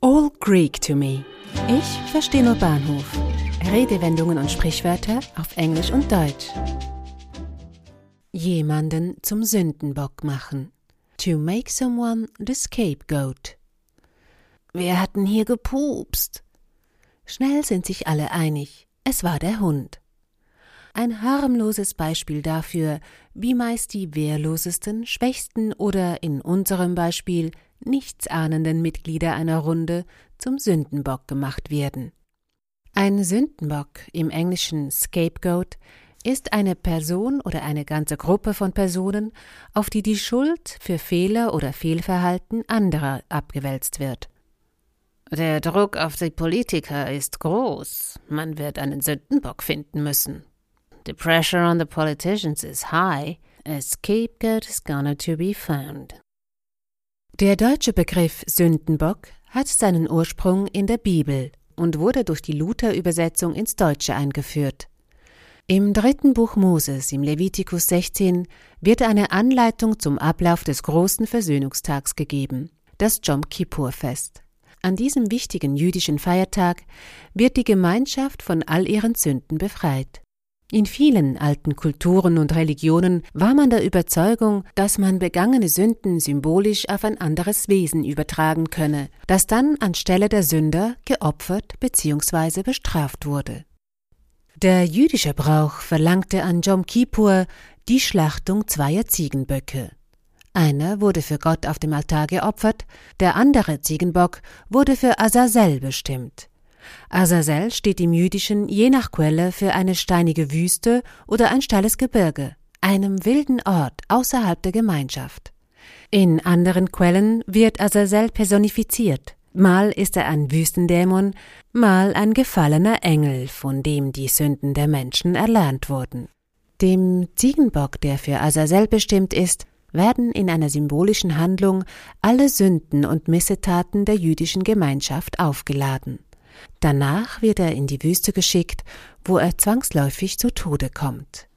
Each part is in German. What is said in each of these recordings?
All Greek to me. Ich verstehe nur Bahnhof. Redewendungen und Sprichwörter auf Englisch und Deutsch. Jemanden zum Sündenbock machen. To make someone the scapegoat. Wir hatten hier gepupst. Schnell sind sich alle einig. Es war der Hund. Ein harmloses Beispiel dafür, wie meist die wehrlosesten, schwächsten oder in unserem Beispiel nichtsahnenden Mitglieder einer Runde zum Sündenbock gemacht werden. Ein Sündenbock im englischen Scapegoat ist eine Person oder eine ganze Gruppe von Personen, auf die die Schuld für Fehler oder Fehlverhalten anderer abgewälzt wird. Der Druck auf die Politiker ist groß. Man wird einen Sündenbock finden müssen. The pressure on the politicians is high. A scapegoat is gonna to be found. Der deutsche Begriff Sündenbock hat seinen Ursprung in der Bibel und wurde durch die Luther-Übersetzung ins Deutsche eingeführt. Im dritten Buch Moses, im Levitikus 16, wird eine Anleitung zum Ablauf des großen Versöhnungstags gegeben, das Jom Kippur-Fest. An diesem wichtigen jüdischen Feiertag wird die Gemeinschaft von all ihren Sünden befreit. In vielen alten Kulturen und Religionen war man der Überzeugung, dass man begangene Sünden symbolisch auf ein anderes Wesen übertragen könne, das dann anstelle der Sünder geopfert bzw. bestraft wurde. Der jüdische Brauch verlangte an Jom Kippur die Schlachtung zweier Ziegenböcke. Einer wurde für Gott auf dem Altar geopfert, der andere Ziegenbock wurde für Azazel bestimmt. Azazel steht im Jüdischen je nach Quelle für eine steinige Wüste oder ein steiles Gebirge, einem wilden Ort außerhalb der Gemeinschaft. In anderen Quellen wird Azazel personifiziert. Mal ist er ein Wüstendämon, mal ein gefallener Engel, von dem die Sünden der Menschen erlernt wurden. Dem Ziegenbock, der für Azazel bestimmt ist, werden in einer symbolischen Handlung alle Sünden und Missetaten der jüdischen Gemeinschaft aufgeladen. Danach wird er in die Wüste geschickt, wo er zwangsläufig zu Tode kommt.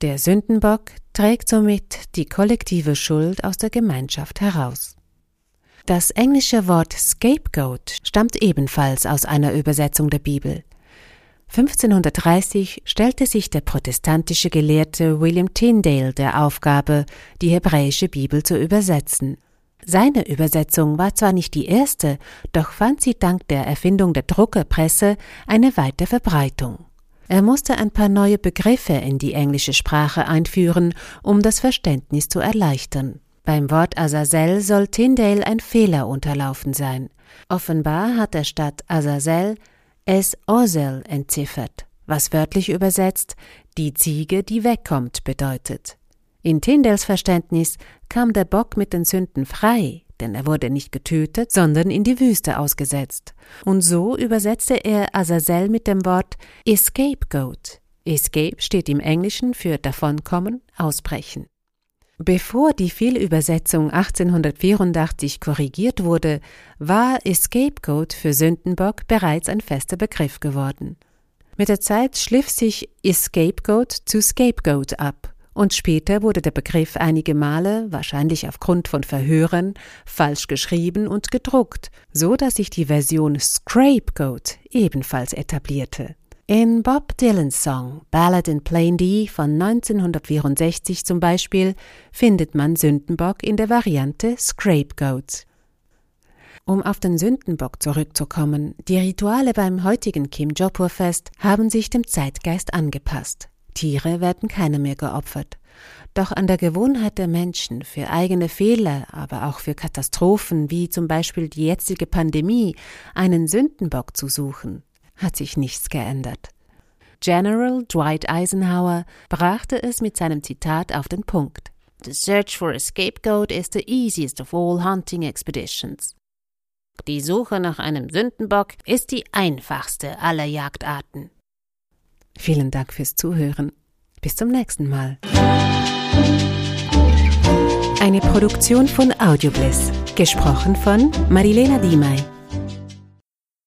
Der Sündenbock trägt somit die kollektive Schuld aus der Gemeinschaft heraus. Das englische Wort Scapegoat stammt ebenfalls aus einer Übersetzung der Bibel. 1530 stellte sich der protestantische Gelehrte William Tyndale der Aufgabe, die hebräische Bibel zu übersetzen. Seine Übersetzung war zwar nicht die erste, doch fand sie dank der Erfindung der Druckerpresse eine weite Verbreitung. Er musste ein paar neue Begriffe in die englische Sprache einführen, um das Verständnis zu erleichtern. Beim Wort Azazel soll Tyndale ein Fehler unterlaufen sein. Offenbar hat er statt Azazel es Ozel entziffert, was wörtlich übersetzt die Ziege, die wegkommt bedeutet. In Tyndales Verständnis kam der Bock mit den Sünden frei, denn er wurde nicht getötet, sondern in die Wüste ausgesetzt. Und so übersetzte er Azazel mit dem Wort Escapegoat. Escape steht im Englischen für davonkommen, ausbrechen. Bevor die Fehlübersetzung 1884 korrigiert wurde, war Escapegoat für Sündenbock bereits ein fester Begriff geworden. Mit der Zeit schliff sich Escapegoat zu Scapegoat ab und später wurde der Begriff einige Male, wahrscheinlich aufgrund von Verhören, falsch geschrieben und gedruckt, so dass sich die Version Scrapegoat ebenfalls etablierte. In Bob Dylans Song Ballad in Plain D von 1964 zum Beispiel findet man Sündenbock in der Variante Scrapegoat. Um auf den Sündenbock zurückzukommen, die Rituale beim heutigen Kim Jopur Fest haben sich dem Zeitgeist angepasst. Tiere werden keine mehr geopfert. Doch an der Gewohnheit der Menschen, für eigene Fehler, aber auch für Katastrophen wie zum Beispiel die jetzige Pandemie, einen Sündenbock zu suchen, hat sich nichts geändert. General Dwight Eisenhower brachte es mit seinem Zitat auf den Punkt. The search for a scapegoat is the easiest of all hunting expeditions. Die Suche nach einem Sündenbock ist die einfachste aller Jagdarten. Vielen Dank fürs Zuhören. Bis zum nächsten Mal. Eine Produktion von Audiobliss, gesprochen von Marilena Diemey.